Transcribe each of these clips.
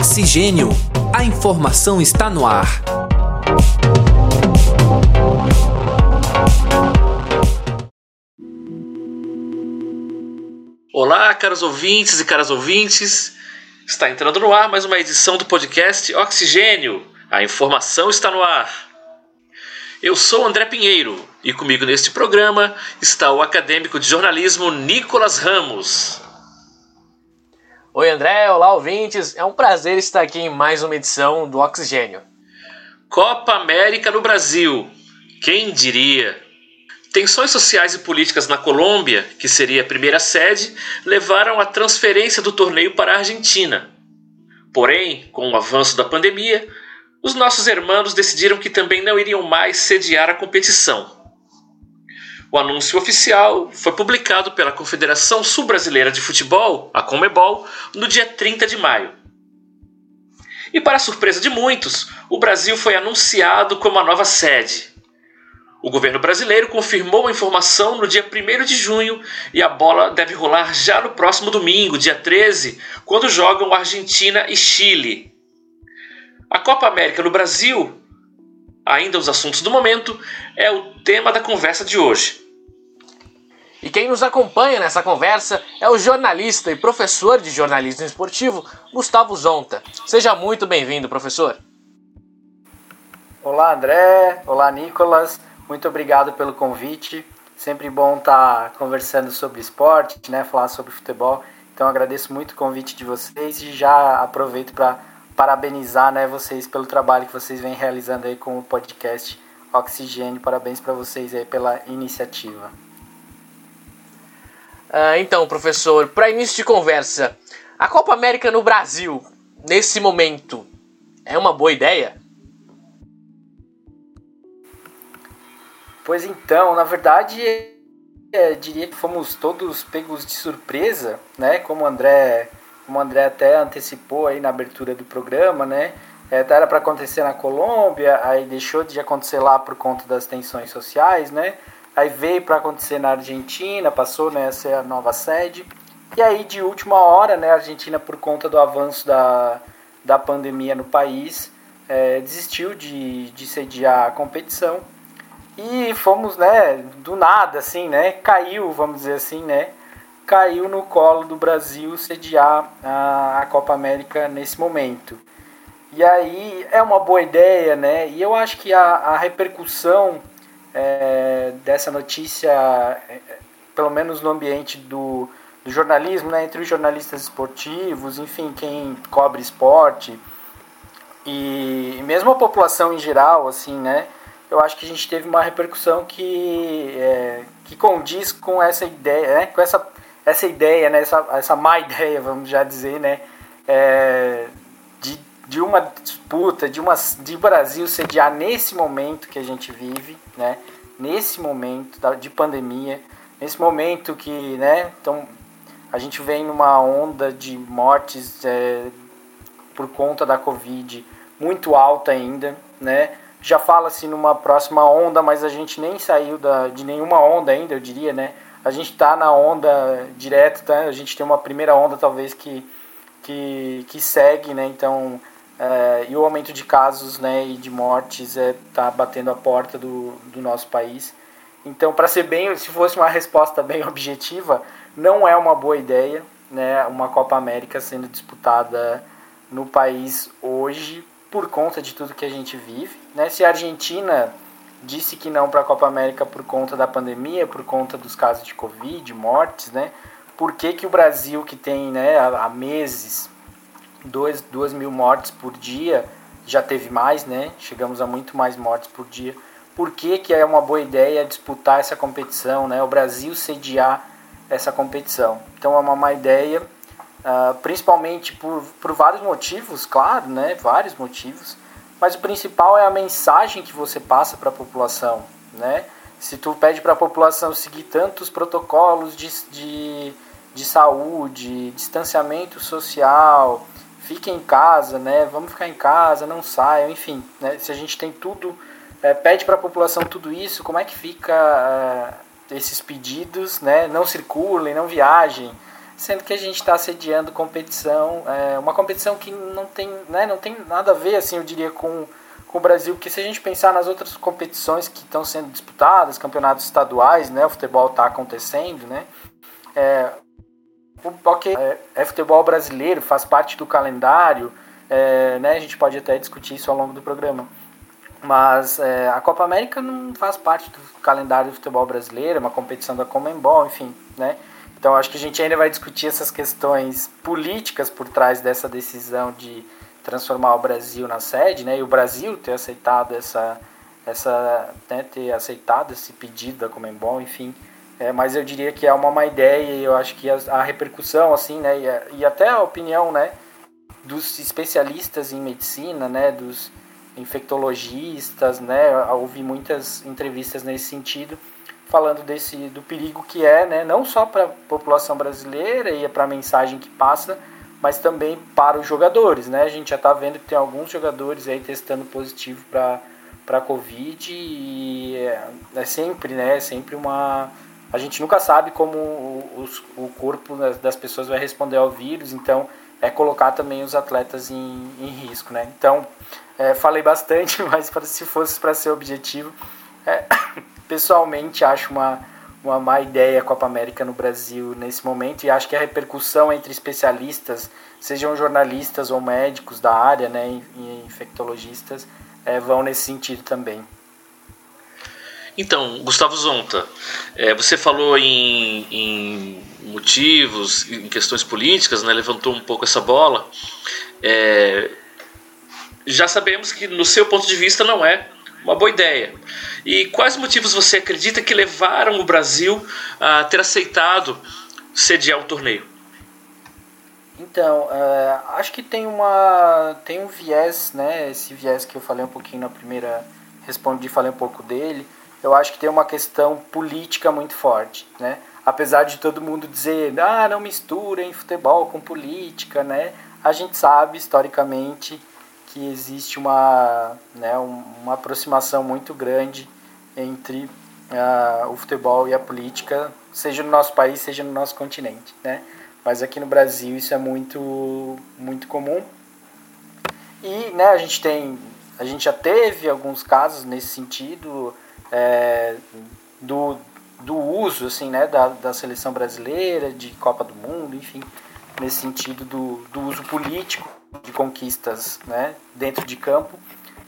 Oxigênio. A informação está no ar. Olá, caros ouvintes e caras ouvintes. Está entrando no ar mais uma edição do podcast Oxigênio. A informação está no ar. Eu sou André Pinheiro e comigo neste programa está o acadêmico de jornalismo Nicolas Ramos. Oi André, olá ouvintes, é um prazer estar aqui em mais uma edição do Oxigênio. Copa América no Brasil, quem diria? Tensões sociais e políticas na Colômbia, que seria a primeira sede, levaram à transferência do torneio para a Argentina. Porém, com o avanço da pandemia, os nossos hermanos decidiram que também não iriam mais sediar a competição. O anúncio oficial foi publicado pela Confederação Sul-Brasileira de Futebol, a Comebol, no dia 30 de maio. E para surpresa de muitos, o Brasil foi anunciado como a nova sede. O governo brasileiro confirmou a informação no dia 1 de junho e a bola deve rolar já no próximo domingo, dia 13, quando jogam Argentina e Chile. A Copa América no Brasil, ainda os assuntos do momento, é o tema da conversa de hoje. E quem nos acompanha nessa conversa é o jornalista e professor de jornalismo esportivo, Gustavo Zonta. Seja muito bem-vindo, professor. Olá, André. Olá, Nicolas. Muito obrigado pelo convite. Sempre bom estar conversando sobre esporte, né? Falar sobre futebol. Então agradeço muito o convite de vocês e já aproveito para parabenizar, né, vocês pelo trabalho que vocês vêm realizando aí com o podcast Oxigênio. Parabéns para vocês aí pela iniciativa. Uh, então, professor, para início de conversa, a Copa América no Brasil, nesse momento, é uma boa ideia? Pois então, na verdade, é, diria que fomos todos pegos de surpresa, né? Como o André, como o André até antecipou aí na abertura do programa, né? É, era para acontecer na Colômbia, aí deixou de acontecer lá por conta das tensões sociais, né? Aí veio para acontecer na Argentina, passou né, a ser a nova sede. E aí, de última hora, né, a Argentina, por conta do avanço da, da pandemia no país, é, desistiu de, de sediar a competição. E fomos, né, do nada, assim, né, caiu, vamos dizer assim, né, caiu no colo do Brasil sediar a, a Copa América nesse momento. E aí é uma boa ideia, né, e eu acho que a, a repercussão é, dessa notícia, é, pelo menos no ambiente do, do jornalismo, né, entre os jornalistas esportivos, enfim, quem cobre esporte e, mesmo a população em geral, assim, né, eu acho que a gente teve uma repercussão que, é, que condiz com essa ideia, né, com essa, essa ideia, né, essa, essa má ideia, vamos já dizer, né, é, de, de uma disputa, de, uma, de Brasil sediar nesse momento que a gente vive, né, nesse momento de pandemia, nesse momento que, né, então a gente vem numa onda de mortes é, por conta da Covid muito alta ainda, né, já fala-se numa próxima onda, mas a gente nem saiu da, de nenhuma onda ainda, eu diria, né, a gente está na onda direta, tá? a gente tem uma primeira onda talvez que, que, que segue, né, então é, e o aumento de casos né, e de mortes está é, tá batendo a porta do, do nosso país. Então, para ser bem, se fosse uma resposta bem objetiva, não é uma boa ideia né, uma Copa América sendo disputada no país hoje por conta de tudo que a gente vive. Né? Se a Argentina disse que não para a Copa América por conta da pandemia, por conta dos casos de Covid, mortes, né? por que, que o Brasil, que tem né, há meses 2, 2 mil mortes por dia, já teve mais, né? Chegamos a muito mais mortes por dia. Por que, que é uma boa ideia disputar essa competição, né? O Brasil sediar essa competição. Então é uma má ideia, uh, principalmente por, por vários motivos, claro, né? Vários motivos. Mas o principal é a mensagem que você passa para a população, né? Se tu pede para a população seguir tantos protocolos de, de, de saúde, distanciamento social, fiquem em casa, né? Vamos ficar em casa, não saiam, enfim, né? Se a gente tem tudo, é, pede para a população tudo isso, como é que fica é, esses pedidos, né? Não circulem, não viajem. sendo que a gente está sediando competição, é, uma competição que não tem, né, não tem nada a ver, assim, eu diria, com, com o Brasil, porque se a gente pensar nas outras competições que estão sendo disputadas, campeonatos estaduais, né, o futebol está acontecendo, né, é, ok, é, é, futebol brasileiro, faz parte do calendário, é, né, a gente pode até discutir isso ao longo do programa, mas é, a Copa América não faz parte do calendário do futebol brasileiro, é uma competição da Comembol, enfim, né? Então acho que a gente ainda vai discutir essas questões políticas por trás dessa decisão de transformar o Brasil na sede, né? E o Brasil ter aceitado essa, essa né, ter aceitado esse pedido da Comembol, enfim. É, mas eu diria que é uma má ideia e eu acho que a, a repercussão, assim, né? E, e até a opinião, né? Dos especialistas em medicina, né? Dos infectologistas, né? Ouvi muitas entrevistas nesse sentido, falando desse do perigo que é, né? Não só para a população brasileira e para a mensagem que passa, mas também para os jogadores, né? A gente já está vendo que tem alguns jogadores aí testando positivo para para covid e é, é, sempre, né? É sempre uma a gente nunca sabe como o, o, corpo das pessoas vai responder ao vírus, então é colocar também os atletas em, em risco, né? Então, é, falei bastante, mas se fosse para ser objetivo, é, pessoalmente acho uma, uma má ideia a Copa América no Brasil nesse momento e acho que a repercussão entre especialistas, sejam jornalistas ou médicos da área, né, e infectologistas, é, vão nesse sentido também. Então, Gustavo Zonta, é, você falou em, em, motivos, em questões políticas, né, levantou um pouco essa bola. É, já sabemos que, no seu ponto de vista, não é uma boa ideia. E quais motivos você acredita que levaram o Brasil a ter aceitado sediar o torneio? Então, é, acho que tem uma tem um viés, né? Esse viés que eu falei um pouquinho na primeira respondi, falei um pouco dele. Eu acho que tem uma questão política muito forte, né? Apesar de todo mundo dizer, ah, não misturem futebol com política, né? A gente sabe historicamente que existe uma, né, uma aproximação muito grande entre uh, o futebol e a política, seja no nosso país, seja no nosso continente, né? Mas aqui no Brasil isso é muito, muito comum. E né, a gente tem, a gente já teve alguns casos nesse sentido é, do, do uso assim, né, da, da seleção brasileira, de Copa do Mundo, enfim, nesse sentido do, do uso político de conquistas né, dentro de campo.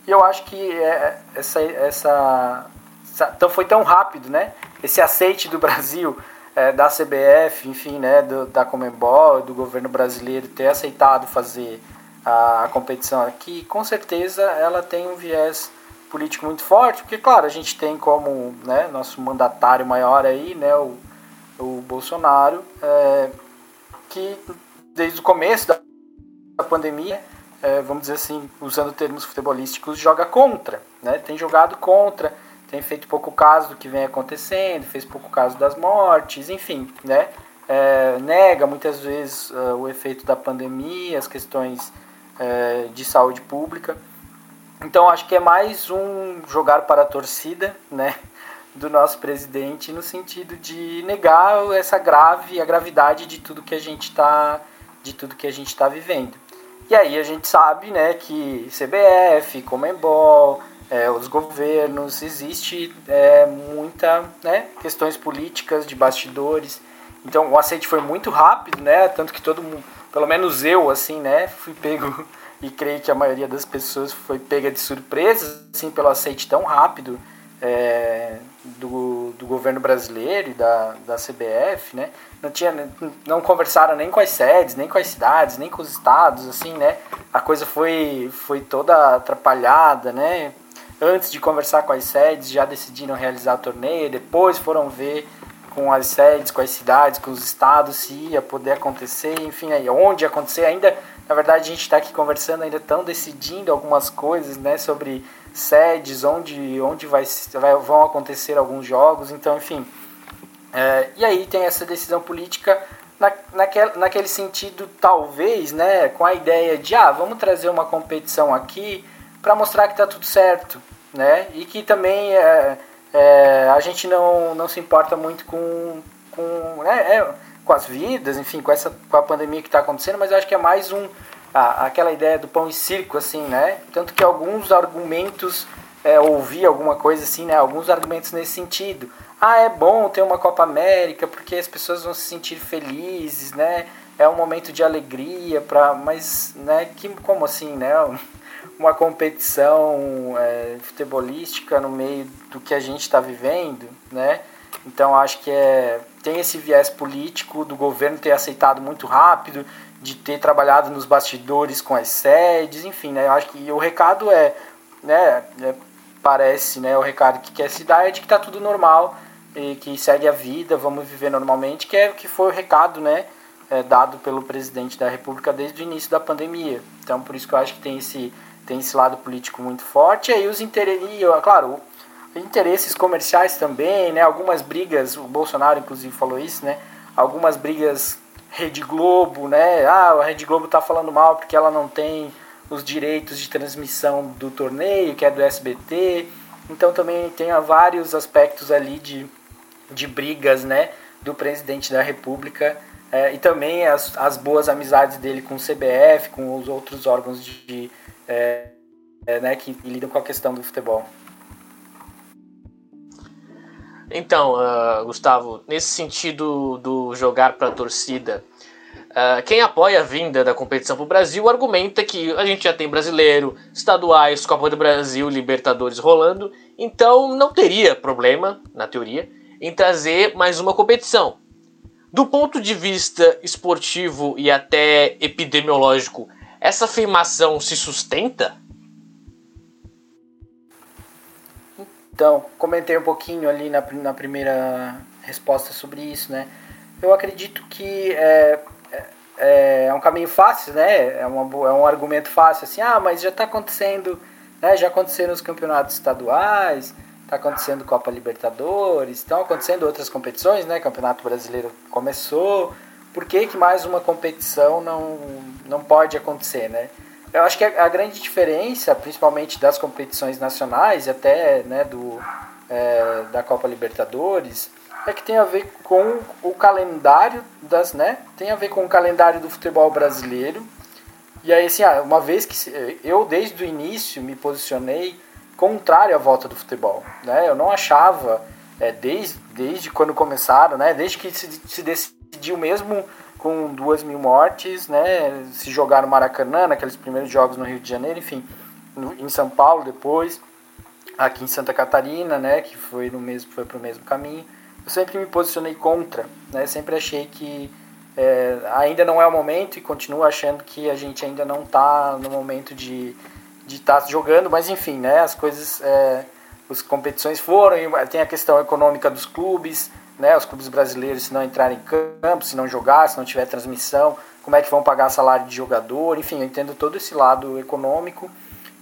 E eu acho que é, essa, essa, essa então foi tão rápido, né? Esse aceite do Brasil, é, da CBF, enfim, né, do, da Comembol, do governo brasileiro ter aceitado fazer a, a competição aqui, com certeza ela tem um viés político muito forte, porque claro, a gente tem como né, nosso mandatário maior aí, né, o, o Bolsonaro, é, que desde o começo da a pandemia, é, vamos dizer assim, usando termos futebolísticos, joga contra, né? Tem jogado contra, tem feito pouco caso do que vem acontecendo, fez pouco caso das mortes, enfim, né? É, nega muitas vezes uh, o efeito da pandemia, as questões é, de saúde pública. Então acho que é mais um jogar para a torcida, né? do nosso presidente no sentido de negar essa grave a gravidade de tudo que a gente está de tudo que a gente está vivendo e aí a gente sabe né, que CBF, Comembol, é, os governos, existe é, muita né, questões políticas de bastidores. Então o aceite foi muito rápido, né? Tanto que todo mundo, pelo menos eu, assim, né, fui pego e creio que a maioria das pessoas foi pega de surpresa, assim, pelo aceite tão rápido é, do, do governo brasileiro e da, da CBF, né? Não, tinha, não conversaram nem com as sedes, nem com as cidades, nem com os estados, assim, né? A coisa foi, foi toda atrapalhada, né? Antes de conversar com as sedes, já decidiram realizar o torneio, depois foram ver com as sedes, com as cidades, com os estados, se ia poder acontecer, enfim, aí onde acontecer. Ainda, na verdade, a gente está aqui conversando, ainda estão decidindo algumas coisas, né, sobre sedes, onde, onde vai, vai, vão acontecer alguns jogos, então, enfim. É, e aí tem essa decisão política na, naquele, naquele sentido, talvez, né, com a ideia de, ah, vamos trazer uma competição aqui para mostrar que está tudo certo, né, e que também é, é, a gente não, não se importa muito com, com né, é, com as vidas, enfim, com essa com a pandemia que está acontecendo, mas eu acho que é mais um ah, aquela ideia do pão e circo, assim, né? Tanto que alguns argumentos é, ouvi alguma coisa assim, né? Alguns argumentos nesse sentido. Ah, é bom ter uma Copa América porque as pessoas vão se sentir felizes, né? É um momento de alegria para, mas, né? Que como assim, né? Uma competição é, futebolística no meio do que a gente está vivendo, né? Então acho que é tem esse viés político do governo ter aceitado muito rápido, de ter trabalhado nos bastidores com as sedes, enfim, né? Eu acho que o recado é, né? É, parece, né, o recado que quer se dar é de que está tudo normal e que segue a vida, vamos viver normalmente, que é que foi o recado, né, é, dado pelo presidente da República desde o início da pandemia. Então, por isso que eu acho que tem esse tem esse lado político muito forte. E aí os interesses, claro, interesses comerciais também, né, algumas brigas, o Bolsonaro inclusive falou isso, né, algumas brigas Rede Globo, né, ah, a Rede Globo está falando mal porque ela não tem os direitos de transmissão do torneio, que é do SBT. Então também tem vários aspectos ali de, de brigas né, do presidente da República é, e também as, as boas amizades dele com o CBF, com os outros órgãos de, de é, é, né, que lidam com a questão do futebol. Então, uh, Gustavo, nesse sentido do jogar para a torcida, Uh, quem apoia a vinda da competição para o Brasil argumenta que a gente já tem brasileiro, estaduais, Copa do Brasil, Libertadores rolando, então não teria problema, na teoria, em trazer mais uma competição. Do ponto de vista esportivo e até epidemiológico, essa afirmação se sustenta? Então, comentei um pouquinho ali na, na primeira resposta sobre isso, né? Eu acredito que é, é, é um caminho fácil, né? É, uma, é um argumento fácil, assim, ah, mas já está acontecendo, né? Já aconteceram os campeonatos estaduais, está acontecendo Copa Libertadores, estão acontecendo outras competições, né? Campeonato Brasileiro começou, por que, que mais uma competição não, não pode acontecer, né? Eu acho que a, grande diferença, principalmente das competições nacionais, até né, do, é, da Copa Libertadores, é que tem a ver com o calendário das, né? Tem a ver com o calendário do futebol brasileiro. E aí, assim, ah, uma vez que eu desde o início me posicionei contrário à volta do futebol, né? Eu não achava, é, desde, desde quando começaram, né? Desde que se, se decidiu mesmo com duas mil mortes, né? Se jogar no Maracanã, naqueles primeiros jogos no Rio de Janeiro, enfim, no, em São Paulo depois, aqui em Santa Catarina, né? Que foi no mesmo, foi pro mesmo caminho eu sempre me posicionei contra, né? Sempre achei que é, ainda não é o momento e continuo achando que a gente ainda não está no momento de de estar tá jogando, mas enfim, né? As coisas, é, as competições foram, tem a questão econômica dos clubes, né? Os clubes brasileiros se não entrarem em campo, se não jogar, se não tiver transmissão, como é que vão pagar salário de jogador, enfim, eu entendo todo esse lado econômico.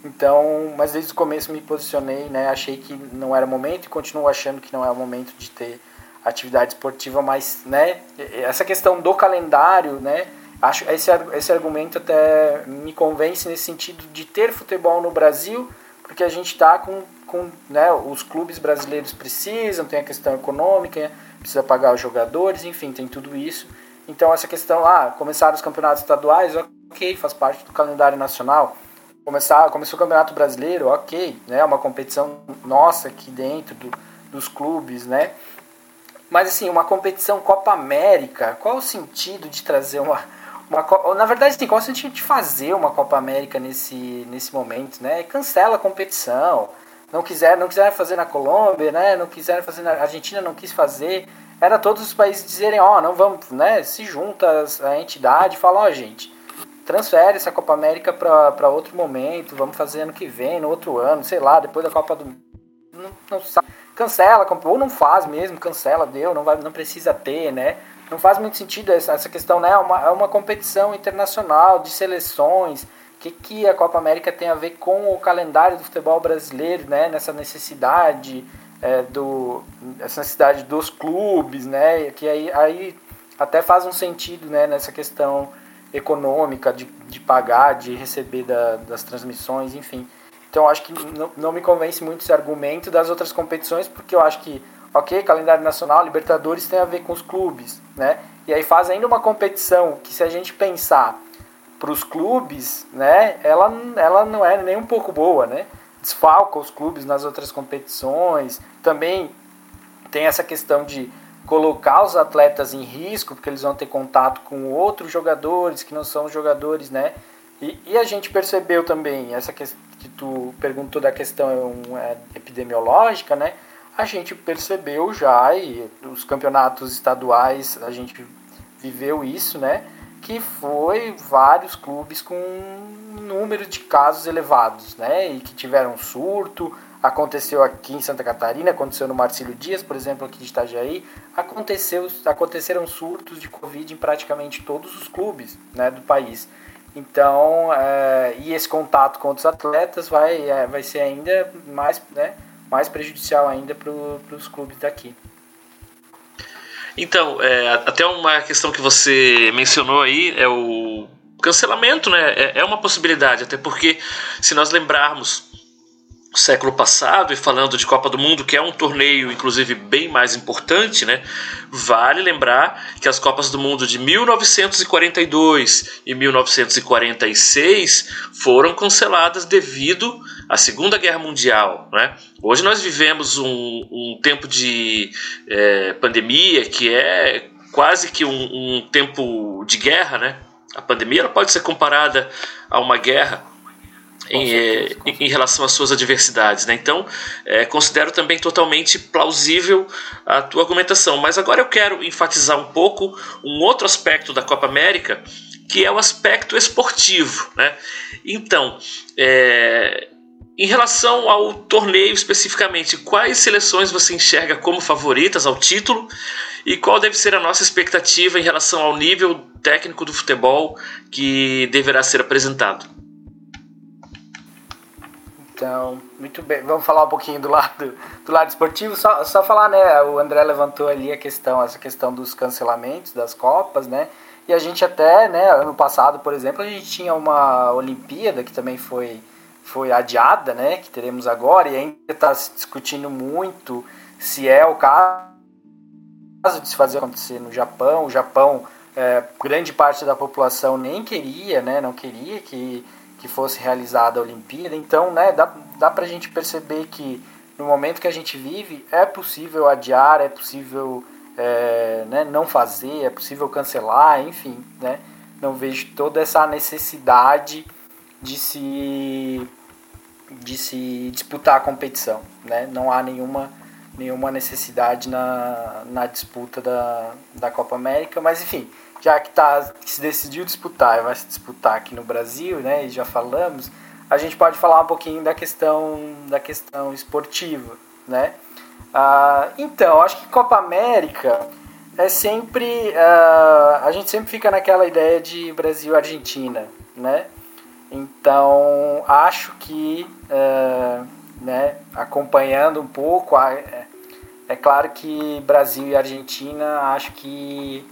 Então, mas desde o começo me posicionei, né? Achei que não era momento e continuo achando que não é o momento de ter atividade esportiva, mas né, essa questão do calendário, né, acho esse, esse argumento até me convence nesse sentido de ter futebol no Brasil, porque a gente está com, com né, os clubes brasileiros precisam, tem a questão econômica, precisa pagar os jogadores, enfim, tem tudo isso. Então essa questão, ah, começaram os campeonatos estaduais, ok, faz parte do calendário nacional. Começar, começou o Campeonato Brasileiro, ok, né, uma competição nossa aqui dentro do, dos clubes, né? Mas assim, uma competição Copa América, qual o sentido de trazer uma, uma na verdade, assim, qual o sentido de fazer uma Copa América nesse, nesse momento, né? Cancela a competição. Não quiser, não quiseram fazer na Colômbia, né? Não quiseram fazer na Argentina, não quis fazer. Era todos os países dizerem, ó, oh, não vamos, né? Se junta a entidade fala, ó, oh, gente, transfere essa Copa América para outro momento, vamos fazer ano que vem, no outro ano, sei lá, depois da Copa do não, não sabe cancela, ou não faz mesmo, cancela, deu, não, vai, não precisa ter, né? Não faz muito sentido essa, essa questão, né? É uma, é uma competição internacional de seleções. Que, que a Copa América tem a ver com o calendário do futebol brasileiro, né? Nessa necessidade é, do essa necessidade dos clubes, né? Que aí, aí até faz um sentido, né? Nessa questão econômica de, de pagar, de receber da, das transmissões, enfim. Então acho que não, não me convence muito esse argumento das outras competições, porque eu acho que, ok, calendário nacional, Libertadores tem a ver com os clubes, né? e aí faz ainda uma competição que se a gente pensar para os clubes, né, ela, ela não é nem um pouco boa, né? Desfalca os clubes nas outras competições. Também tem essa questão de colocar os atletas em risco, porque eles vão ter contato com outros jogadores que não são jogadores, né? E, e a gente percebeu também, essa que, que tu perguntou da questão é, epidemiológica, né? A gente percebeu já, e os campeonatos estaduais, a gente viveu isso, né? Que foi vários clubes com um número de casos elevados, né? E que tiveram surto, aconteceu aqui em Santa Catarina, aconteceu no Marcílio Dias, por exemplo, aqui de Itajaí, aconteceu, aconteceram surtos de Covid em praticamente todos os clubes né, do país. Então, é, e esse contato com outros atletas vai, é, vai ser ainda mais, né, mais prejudicial ainda para os clubes daqui. Então, é, até uma questão que você mencionou aí é o cancelamento, né? É, é uma possibilidade, até porque se nós lembrarmos século passado e falando de Copa do Mundo, que é um torneio inclusive bem mais importante, né? Vale lembrar que as Copas do Mundo de 1942 e 1946 foram canceladas devido à Segunda Guerra Mundial, né? Hoje nós vivemos um, um tempo de é, pandemia que é quase que um, um tempo de guerra, né? A pandemia ela pode ser comparada a uma guerra em, é, em, relação às suas adversidades. Né? Então, é, considero também totalmente plausível a tua argumentação. Mas agora eu quero enfatizar um pouco um outro aspecto da Copa América, que é o aspecto esportivo. Né? Então, é, em relação ao torneio especificamente, quais seleções você enxerga como favoritas ao título e qual deve ser a nossa expectativa em relação ao nível técnico do futebol que deverá ser apresentado? Então, muito bem. Vamos falar um pouquinho do lado do lado esportivo. Só, só falar, né? O André levantou ali a questão, essa questão dos cancelamentos das copas, né? E a gente até, né? Ano passado, por exemplo, a gente tinha uma Olimpíada que também foi foi adiada, né? Que teremos agora e ainda está se discutindo muito se é o caso de se fazer acontecer no Japão. O Japão, é, grande parte da população nem queria, né? Não queria que que fosse realizada a Olimpíada. Então, né, dá, dá para a gente perceber que no momento que a gente vive é possível adiar, é possível é, né, não fazer, é possível cancelar, enfim, né, não vejo toda essa necessidade de se de se disputar a competição, né? Não há nenhuma nenhuma necessidade na, na disputa da, da Copa América, mas enfim, já que, tá, que se decidiu disputar e vai se disputar aqui no Brasil, né, e já falamos, a gente pode falar um pouquinho da questão, da questão esportiva, né? Ah, então, acho que Copa América é sempre ah, a gente sempre fica naquela ideia de Brasil Argentina, né? Então acho que ah, né, acompanhando um pouco, é, é claro que Brasil e Argentina acho que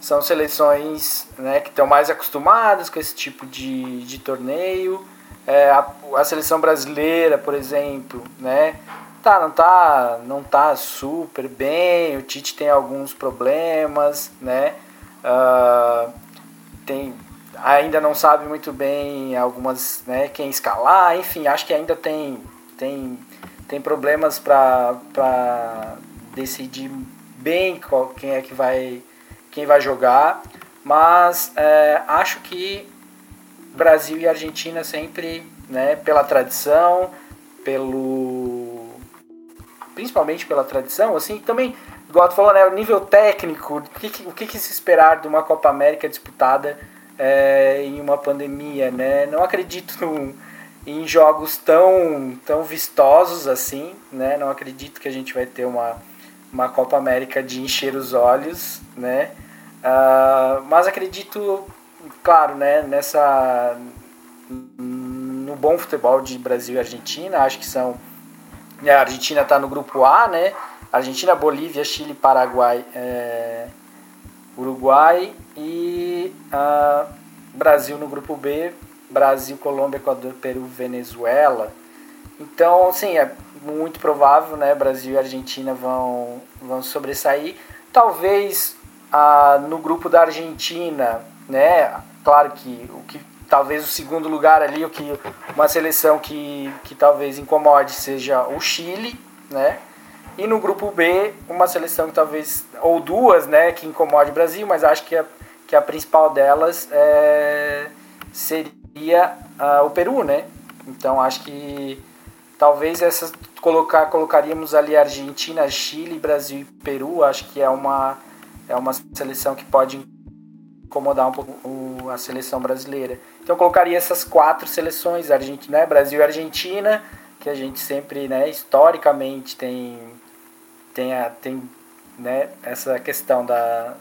são seleções né, que estão mais acostumadas com esse tipo de, de torneio. É, a, a, seleção brasileira, por exemplo, né, tá, não, tá, não tá super bem, o Tite tem alguns problemas, né, uh, tem, ainda não sabe muito bem algumas, né, quem escalar, enfim, acho que ainda tem, tem, tem problemas para decidir bem qual, quem é que vai quem vai jogar, mas é, acho que Brasil e Argentina sempre, né, pela tradição, pelo principalmente pela tradição, assim, também, igual tu falou, né, o nível técnico, o que, o que, se esperar de uma Copa América disputada é, em uma pandemia, né? Não acredito em jogos tão, tão vistosos assim, né? Não acredito que a gente vai ter uma uma Copa América de encher os olhos, né? Uh, mas acredito, claro, né, nessa no bom futebol de Brasil e Argentina, acho que são a Argentina está no grupo A, né? Argentina, Bolívia, Chile, Paraguai, é, Uruguai e uh, Brasil no grupo B, Brasil, Colômbia, Equador, Peru, Venezuela. Então, sim, é muito provável, né? Brasil e Argentina vão, vão sobressair. Talvez ah, no grupo da Argentina, né? Claro que o que talvez o segundo lugar ali, o que uma seleção que, que talvez incomode seja o Chile, né? E no grupo B, uma seleção que talvez ou duas, né, que incomode o Brasil, mas acho que a, que a principal delas é, seria uh, o Peru, né? Então acho que talvez essas colocar colocaríamos ali Argentina, Chile, Brasil e Peru. Acho que é uma é uma seleção que pode incomodar um pouco a seleção brasileira. Então eu colocaria essas quatro seleções, Argentina, né? Brasil e Argentina, que a gente sempre, né, historicamente tem tem, a, tem né, essa questão da,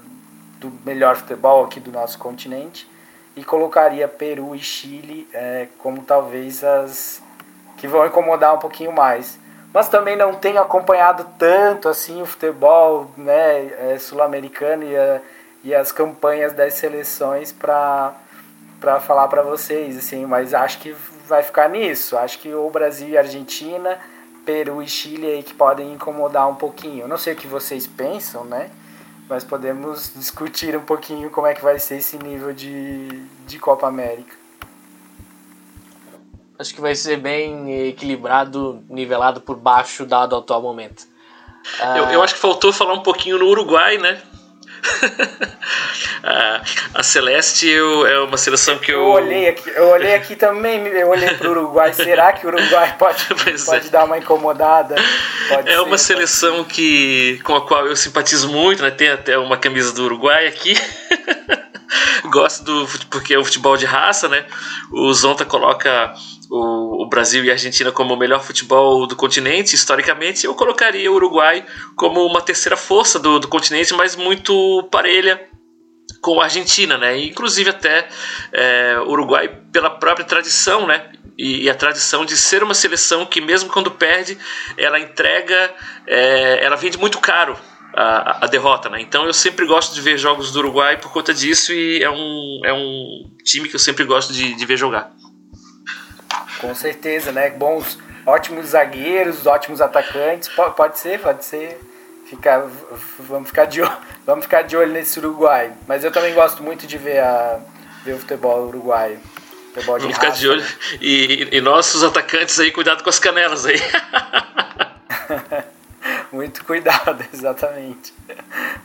do melhor futebol aqui do nosso continente e colocaria Peru e Chile é, como talvez as que vão incomodar um pouquinho mais. Mas também não tenho acompanhado tanto assim o futebol né, é, sul-americano e, e as campanhas das seleções para falar para vocês assim, mas acho que vai ficar nisso. Acho que o Brasil e Argentina, Peru e Chile aí que podem incomodar um pouquinho. não sei o que vocês pensam, né? mas podemos discutir um pouquinho como é que vai ser esse nível de, de Copa América. Acho que vai ser bem equilibrado, nivelado por baixo, dado o atual momento. Eu, eu acho que faltou falar um pouquinho no Uruguai, né? a, Celeste eu, é uma seleção que eu. Eu olhei aqui, eu olhei aqui também, eu olhei para o Uruguai. Será que o Uruguai pode, pode é. dar uma incomodada? Pode é ser, uma seleção que, com a qual eu simpatizo muito, né? Tem até uma camisa do Uruguai aqui. Gosto do porque é um futebol de raça, né? O Zonta coloca o, o, Brasil e a Argentina como o melhor futebol do continente, historicamente, eu colocaria o Uruguai como uma terceira força do, do continente, mas muito parelha com a Argentina, né? Inclusive até é, Uruguai pela própria tradição, né? E, e, a tradição de ser uma seleção que mesmo quando perde, ela entrega, é, ela vende muito caro a, a, derrota, né? Então eu sempre gosto de ver jogos do Uruguai por conta disso e é um, é um time que eu sempre gosto de, de ver jogar. Com certeza, né? Bons, ótimos zagueiros, ótimos atacantes. Pode, pode ser, pode ser. Ficar, vamos, ficar de, vamos ficar de olho nesse Uruguai. Mas eu também gosto muito de ver, a, ver o futebol uruguaio. Futebol vamos raça. ficar de olho. E, e nossos atacantes aí, cuidado com as canelas aí. muito cuidado, exatamente.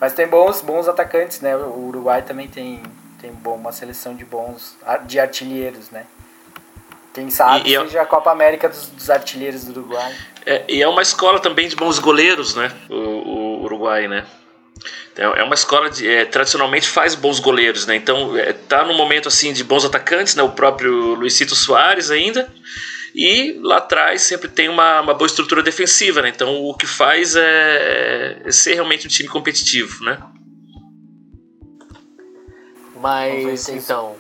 Mas tem bons, bons atacantes, né? O Uruguai também tem, tem bom, uma seleção de bons de artilheiros, né? Quem sabe e, é seja a Copa América dos, dos artilheiros do Uruguai. É, e é uma escola também de bons goleiros, né? O, o Uruguai, né? Então, é uma escola de é, tradicionalmente faz bons goleiros, né? Então é, tá no momento assim de bons atacantes, né? O próprio Luizito Soares ainda. E lá atrás sempre tem uma, uma boa estrutura defensiva, né? Então o que faz é, é ser realmente um time competitivo, né? Mas então,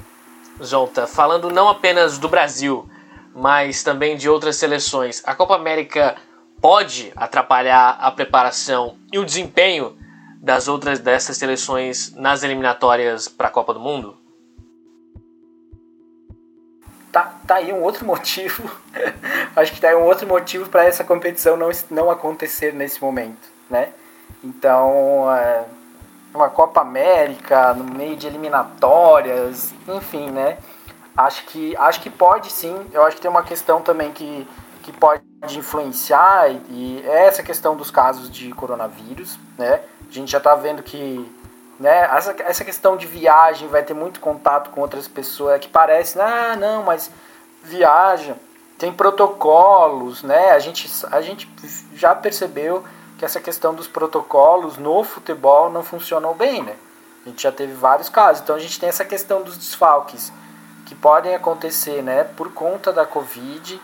Jonta, falando não apenas do Brasil, mas também de outras seleções, a Copa América pode atrapalhar a preparação e o desempenho das outras dessas seleções nas eliminatórias para a Copa do Mundo? Tá, tá aí um outro motivo. Acho que tá aí um outro motivo para essa competição não, não acontecer nesse momento, né? Então, é uma Copa América no meio de eliminatórias, enfim, né? Acho que, acho que pode sim. Eu acho que tem uma questão também que, que pode influenciar e é essa questão dos casos de coronavírus, né? A gente já está vendo que né, essa, essa questão de viagem vai ter muito contato com outras pessoas que parece, ah, não, mas viaja, tem protocolos, né? A gente, a gente já percebeu que essa questão dos protocolos no futebol não funcionou bem, né? A gente já teve vários casos. Então a gente tem essa questão dos desfalques que podem acontecer, né, por conta da Covid.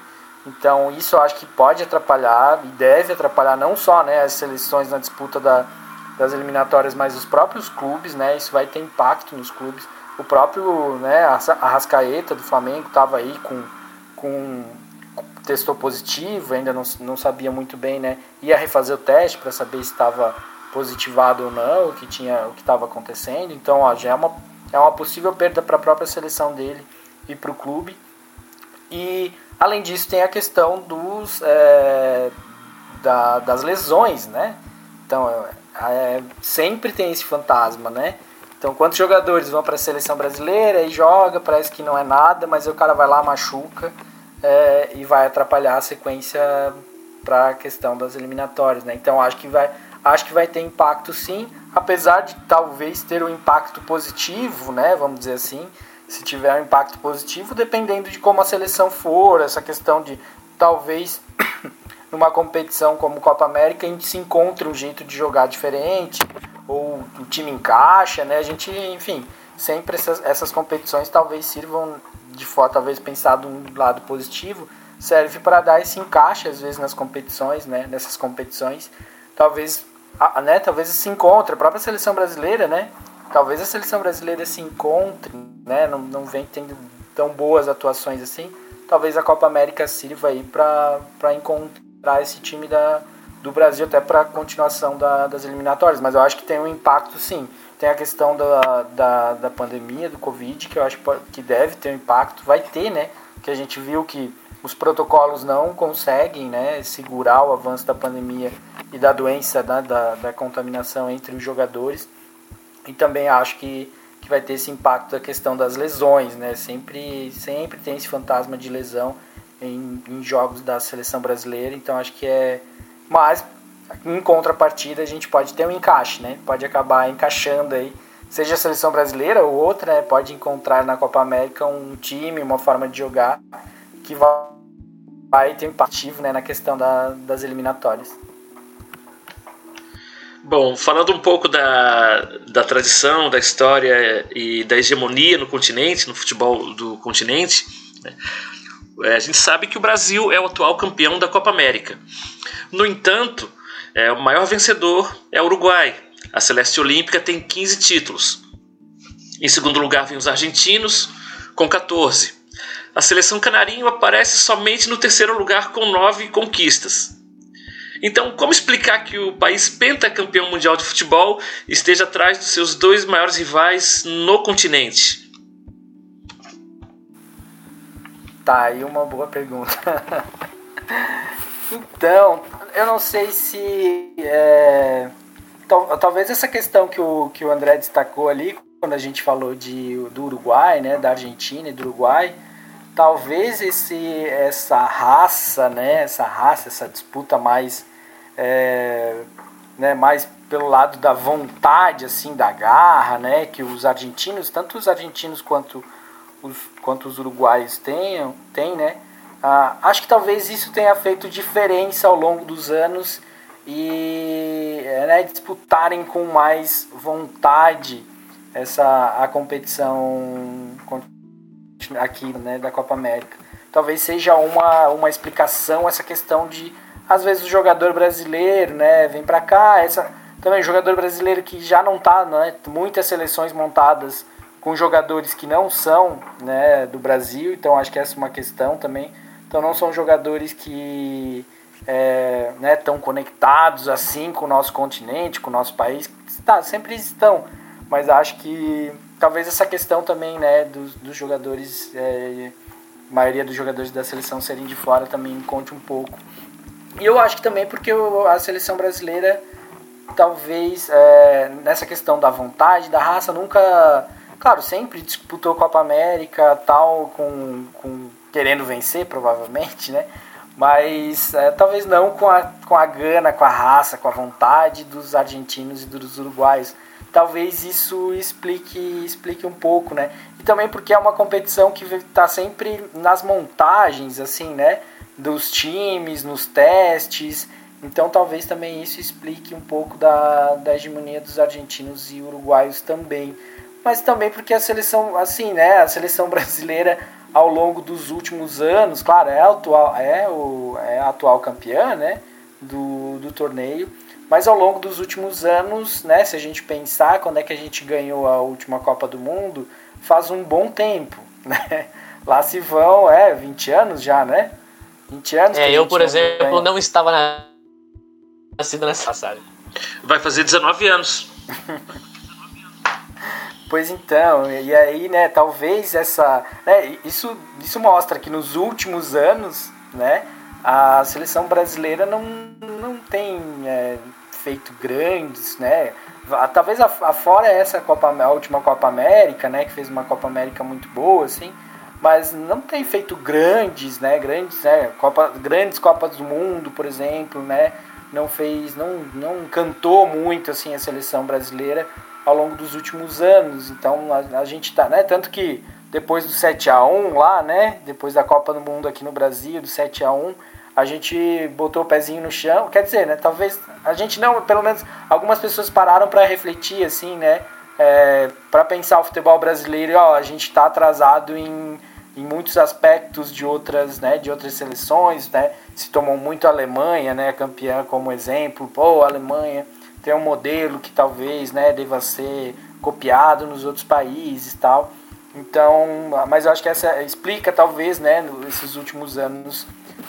Então isso eu acho que pode atrapalhar e deve atrapalhar não só, né, as seleções na disputa da, das eliminatórias, mas os próprios clubes, né? Isso vai ter impacto nos clubes. O próprio, né, a Rascaeta do Flamengo estava aí com com testou positivo, ainda não, não sabia muito bem, né? Ia refazer o teste para saber se estava positivado ou não, o que tinha, o que estava acontecendo. Então, ó, já é uma, é uma possível perda para a própria seleção dele e para o clube. E além disso tem a questão dos é, da, das lesões, né? Então é, sempre tem esse fantasma, né? Então, quantos jogadores vão para a seleção brasileira e joga, parece que não é nada, mas o cara vai lá, machuca é, e vai atrapalhar a sequência para a questão das eliminatórias, né? Então, acho que vai, acho que vai ter impacto sim, apesar de talvez ter um impacto positivo, né? Vamos dizer assim, se tiver um impacto positivo, dependendo de como a seleção for, essa questão de talvez numa competição como Copa América a gente se encontre um jeito de jogar diferente ou o time encaixa, né? A gente, enfim, sempre essas, essas competições talvez sirvam de forma, talvez pensado um lado positivo, serve para dar esse encaixe às vezes nas competições, né? Nessas competições, talvez, a, né? Talvez se encontre a própria seleção brasileira, né? Talvez a seleção brasileira se encontre, né? Não, não vem tendo tão boas atuações assim. Talvez a Copa América sirva aí para encontrar esse time da, do Brasil até para a continuação da, das eliminatórias, mas eu acho que tem um impacto sim. Tem a questão da, da, da pandemia, do Covid, que eu acho que deve ter um impacto, vai ter, né? Que a gente viu que os protocolos não conseguem né, segurar o avanço da pandemia e da doença, né, da, da contaminação entre os jogadores. E também acho que, que vai ter esse impacto da questão das lesões, né? Sempre, sempre tem esse fantasma de lesão em, em jogos da seleção brasileira, então acho que é mas, em contrapartida, a gente pode ter um encaixe, né? Pode acabar encaixando aí, seja a seleção brasileira ou outra, né? Pode encontrar na Copa América um time, uma forma de jogar que vai ter impacto né, na questão da, das eliminatórias. Bom, falando um pouco da, da tradição, da história e da hegemonia no continente, no futebol do continente, né? É, a gente sabe que o Brasil é o atual campeão da Copa América. No entanto, é, o maior vencedor é o Uruguai. A Celeste Olímpica tem 15 títulos. Em segundo lugar vem os argentinos, com 14. A seleção canarinho aparece somente no terceiro lugar com 9 conquistas. Então, como explicar que o país pentacampeão mundial de futebol esteja atrás dos seus dois maiores rivais no continente? Tá, aí uma boa pergunta. então, eu não sei se. É, tal, talvez essa questão que o, que o André destacou ali, quando a gente falou de, do Uruguai, né, da Argentina e do Uruguai, talvez esse, essa raça, né, essa raça, essa disputa mais, é, né, mais pelo lado da vontade, assim, da garra, né, que os argentinos, tanto os argentinos quanto os, quanto os uruguaios tem, né? Ah, acho que talvez isso tenha feito diferença ao longo dos anos e né, disputarem com mais vontade essa a competição aqui né, da Copa América. Talvez seja uma, uma explicação essa questão de às vezes o jogador brasileiro, né, vem para cá, essa também jogador brasileiro que já não tá, né, muitas seleções montadas com jogadores que não são né, do Brasil, então acho que essa é uma questão também. Então não são jogadores que é, né, tão conectados assim com o nosso continente, com o nosso país. Tá, sempre estão, mas acho que talvez essa questão também né, dos, dos jogadores, é, maioria dos jogadores da seleção serem de fora também conte um pouco. E eu acho que também porque a seleção brasileira talvez é, nessa questão da vontade, da raça, nunca Claro, sempre disputou Copa América, tal, com, com querendo vencer, provavelmente, né? Mas é, talvez não com a, com a gana, com a raça, com a vontade dos argentinos e dos uruguaios. Talvez isso explique, explique um pouco, né? E também porque é uma competição que está sempre nas montagens, assim, né? Dos times, nos testes. Então talvez também isso explique um pouco da, da hegemonia dos argentinos e uruguaios também mas também porque a seleção, assim, né, a seleção brasileira ao longo dos últimos anos, claro, é a atual, é o, é a atual campeã, né, do, do torneio, mas ao longo dos últimos anos, né, se a gente pensar quando é que a gente ganhou a última Copa do Mundo, faz um bom tempo, né, lá se vão, é, 20 anos já, né, 20 anos. É, eu, por exemplo, ganha. não estava na... nascido nessa passagem. Vai fazer 19 anos. Pois então, e aí, né, talvez essa. Né, isso, isso mostra que nos últimos anos, né, a seleção brasileira não, não tem é, feito grandes, né? Talvez a, a fora essa Copa, a última Copa América, né? Que fez uma Copa América muito boa, assim. Mas não tem feito grandes, né? Grandes, né? Copa, grandes Copas do Mundo, por exemplo, né? Não fez, não, não cantou muito assim a seleção brasileira ao longo dos últimos anos. Então a, a gente tá, né? Tanto que depois do 7 a 1 lá, né? Depois da Copa do Mundo aqui no Brasil, do 7 a 1 a gente botou o pezinho no chão. Quer dizer, né? Talvez a gente não, pelo menos algumas pessoas pararam para refletir, assim, né? É, para pensar o futebol brasileiro, ó, a gente está atrasado em, em muitos aspectos de outras, né, de outras seleções, né? Se tomou muito a Alemanha, né, campeã como exemplo. Pô, a Alemanha tem um modelo que talvez, né, deva ser copiado nos outros países, tal. Então, mas eu acho que essa explica talvez, né, nesses últimos anos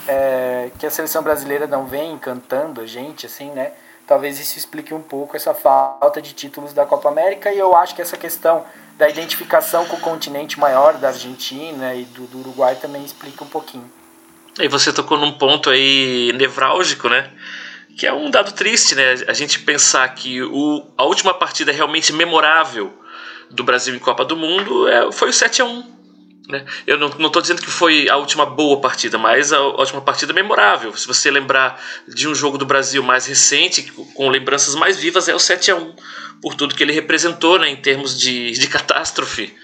é, que a seleção brasileira não vem encantando a gente, assim, né? Talvez isso explique um pouco essa falta de títulos da Copa América e eu acho que essa questão da identificação com o continente maior da Argentina e do, do Uruguai também explica um pouquinho. E você tocou num ponto aí nevrálgico, né? Que é um dado triste, né? A gente pensar que o, a última partida realmente memorável do Brasil em Copa do Mundo é, foi o 7 a 1 né? Eu não estou dizendo que foi a última boa partida, mas a última partida memorável. Se você lembrar de um jogo do Brasil mais recente, com lembranças mais vivas, é o 7 a 1 por tudo que ele representou né, em termos de, de catástrofe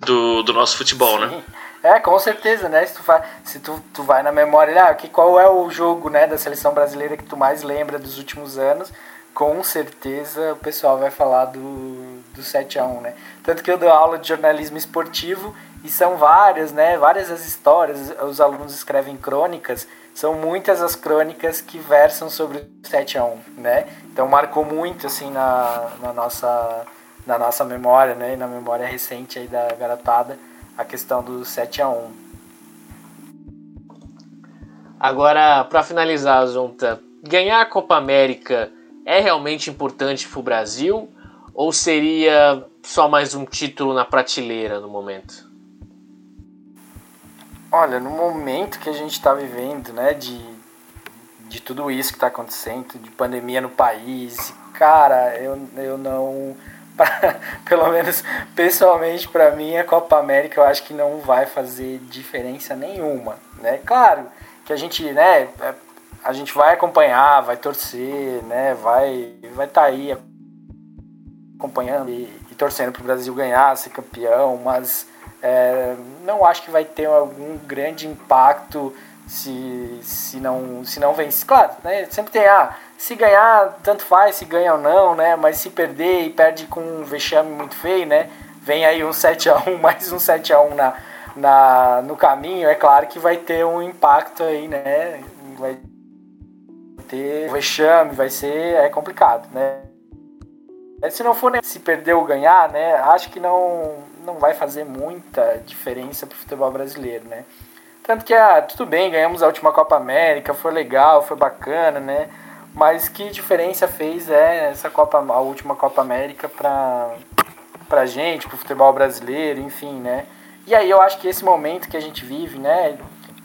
do, do nosso futebol. Né? É, com certeza, né? Se tu vai, se tu, tu vai na memória, ah, que, qual é o jogo né, da seleção brasileira que tu mais lembra dos últimos anos? Com certeza o pessoal vai falar do, do 7 a 1 né? Tanto que eu dou aula de jornalismo esportivo e são várias, né? Várias as histórias, os alunos escrevem crônicas, são muitas as crônicas que versam sobre o 7 a 1, né? Então marcou muito assim na, na nossa na nossa memória, né? Na memória recente aí da garotada, a questão do 7 a 1. Agora, para finalizar, Zonta, ganhar a Copa América é realmente importante para o Brasil ou seria só mais um título na prateleira no momento? Olha, no momento que a gente está vivendo, né, de, de tudo isso que está acontecendo, de pandemia no país, cara, eu, eu não. pelo menos pessoalmente para mim a Copa América eu acho que não vai fazer diferença nenhuma, né? Claro que a gente, né, é, a gente vai acompanhar, vai torcer, né, vai vai estar tá aí acompanhando e, e torcendo para o Brasil ganhar, ser campeão, mas é, não acho que vai ter algum grande impacto se, se não se não vence. Claro, né, sempre tem, ah, se ganhar, tanto faz, se ganha ou não, né? Mas se perder e perde com um vexame muito feio, né? Vem aí um 7 a 1 mais um 7 a 1 na, na, no caminho, é claro que vai ter um impacto aí, né? Vai ter vexame, vai ser é complicado, né? Se não for se perder ou ganhar, né? Acho que não não vai fazer muita diferença para o futebol brasileiro, né? Tanto que, ah, tudo bem, ganhamos a última Copa América, foi legal, foi bacana, né? Mas que diferença fez é, essa Copa, a última Copa América para pra gente, pro futebol brasileiro, enfim, né? E aí eu acho que esse momento que a gente vive, né,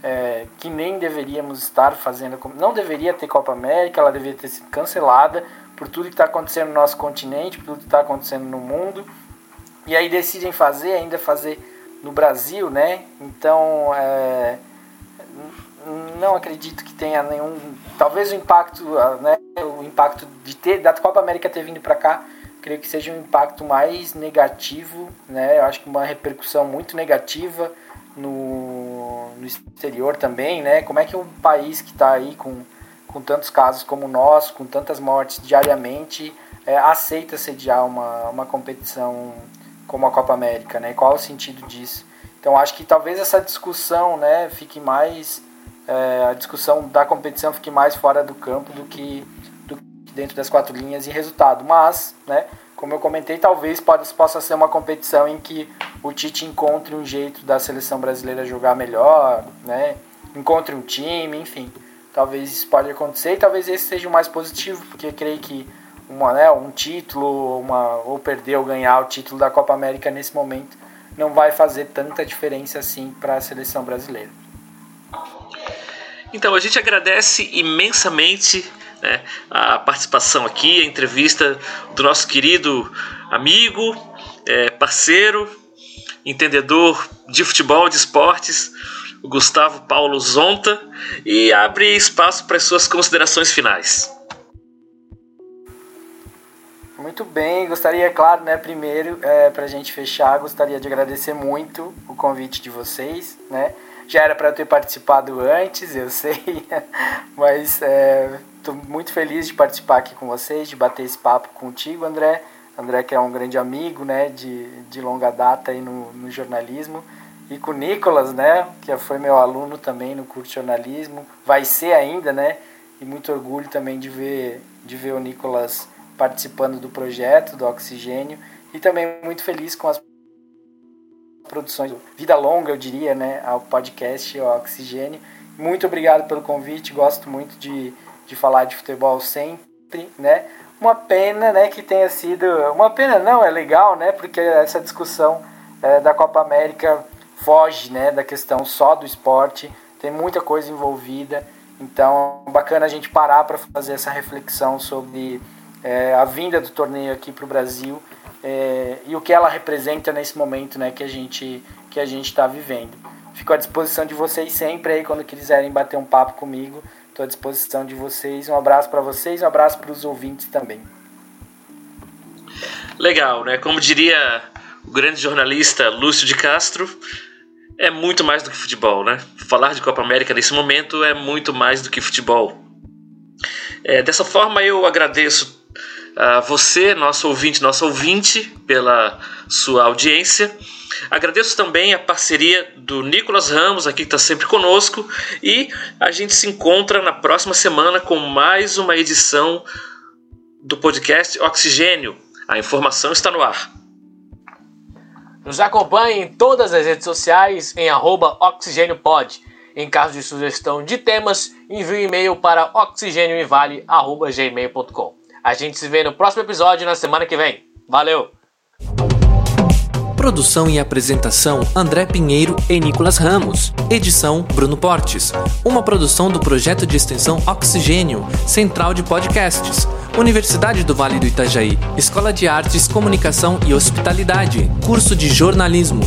é, que nem deveríamos estar fazendo, não deveria ter Copa América, ela deveria ter sido cancelada por tudo que está acontecendo no nosso continente, por tudo que está acontecendo no mundo. E aí decidem fazer, ainda fazer no Brasil, né? Então, é, não acredito que tenha nenhum. Talvez o impacto, né? O impacto de ter da Copa América ter vindo para cá, creio que seja um impacto mais negativo, né? Eu acho que uma repercussão muito negativa no, no exterior também, né? Como é que um país que está aí com, com tantos casos como o nosso, com tantas mortes diariamente, é, aceita sediar uma, uma competição como a Copa América, né? Qual é o sentido disso? Então acho que talvez essa discussão, né, fique mais é, a discussão da competição fique mais fora do campo do que, do dentro das quatro linhas e resultado. Mas, né, como eu comentei, talvez pode, possa ser uma competição em que o Tite encontre um jeito da seleção brasileira jogar melhor, né? Encontre um time, enfim. Talvez isso pode acontecer e talvez esse seja o mais positivo, porque creio que uma, né, um título, uma, ou perder ou ganhar o título da Copa América nesse momento não vai fazer tanta diferença assim para a seleção brasileira. Então a gente agradece imensamente né, a participação aqui, a entrevista do nosso querido amigo, é, parceiro, entendedor de futebol, de esportes, Gustavo Paulo Zonta, e abre espaço para as suas considerações finais. Muito bem, gostaria, claro, né, primeiro, é, para a gente fechar, gostaria de agradecer muito o convite de vocês, né, já era para eu ter participado antes, eu sei, mas estou é, muito feliz de participar aqui com vocês, de bater esse papo contigo, André, André que é um grande amigo, né, de, de longa data aí no, no jornalismo, e com o Nicolas, né, que foi meu aluno também no curso de jornalismo, vai ser ainda, né, e muito orgulho também de ver, de ver o Nicolas participando do projeto do Oxigênio e também muito feliz com as produções Vida Longa, eu diria, né, ao podcast Oxigênio. Muito obrigado pelo convite, gosto muito de, de falar de futebol sempre, né? Uma pena, né, que tenha sido... Uma pena não, é legal, né, porque essa discussão é, da Copa América foge, né, da questão só do esporte, tem muita coisa envolvida, então bacana a gente parar para fazer essa reflexão sobre é, a vinda do torneio aqui para o Brasil é, e o que ela representa nesse momento né, que a gente que a gente está vivendo. Fico à disposição de vocês sempre aí quando quiserem bater um papo comigo. Estou à disposição de vocês. Um abraço para vocês, um abraço para os ouvintes também. Legal, né? Como diria o grande jornalista Lúcio de Castro, é muito mais do que futebol, né? Falar de Copa América nesse momento é muito mais do que futebol. É, dessa forma, eu agradeço a você, nosso ouvinte, nosso ouvinte, pela sua audiência. Agradeço também a parceria do Nicolas Ramos, aqui que está sempre conosco, e a gente se encontra na próxima semana com mais uma edição do podcast Oxigênio. A informação está no ar. Nos acompanhe em todas as redes sociais em oxigêniopod. Em caso de sugestão de temas, envie um e-mail para oxigênioinvale.gmail.com. A gente se vê no próximo episódio na semana que vem. Valeu! Produção e apresentação André Pinheiro e Nicolas Ramos. Edição Bruno Portes. Uma produção do projeto de extensão Oxigênio, Central de Podcasts. Universidade do Vale do Itajaí. Escola de Artes, Comunicação e Hospitalidade. Curso de Jornalismo.